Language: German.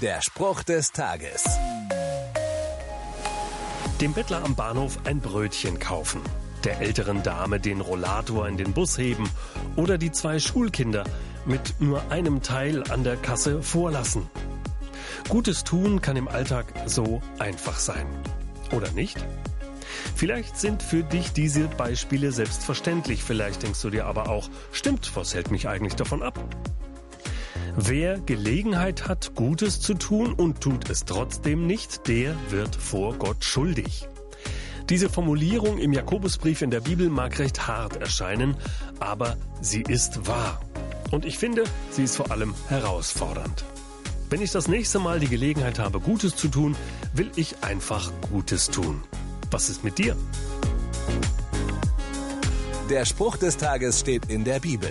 Der Spruch des Tages. Dem Bettler am Bahnhof ein Brötchen kaufen. Der älteren Dame den Rollator in den Bus heben oder die zwei Schulkinder mit nur einem Teil an der Kasse vorlassen. Gutes tun kann im Alltag so einfach sein. Oder nicht? Vielleicht sind für dich diese Beispiele selbstverständlich, vielleicht denkst du dir aber auch, stimmt, was hält mich eigentlich davon ab? Wer Gelegenheit hat, Gutes zu tun und tut es trotzdem nicht, der wird vor Gott schuldig. Diese Formulierung im Jakobusbrief in der Bibel mag recht hart erscheinen, aber sie ist wahr. Und ich finde, sie ist vor allem herausfordernd. Wenn ich das nächste Mal die Gelegenheit habe, Gutes zu tun, will ich einfach Gutes tun. Was ist mit dir? Der Spruch des Tages steht in der Bibel.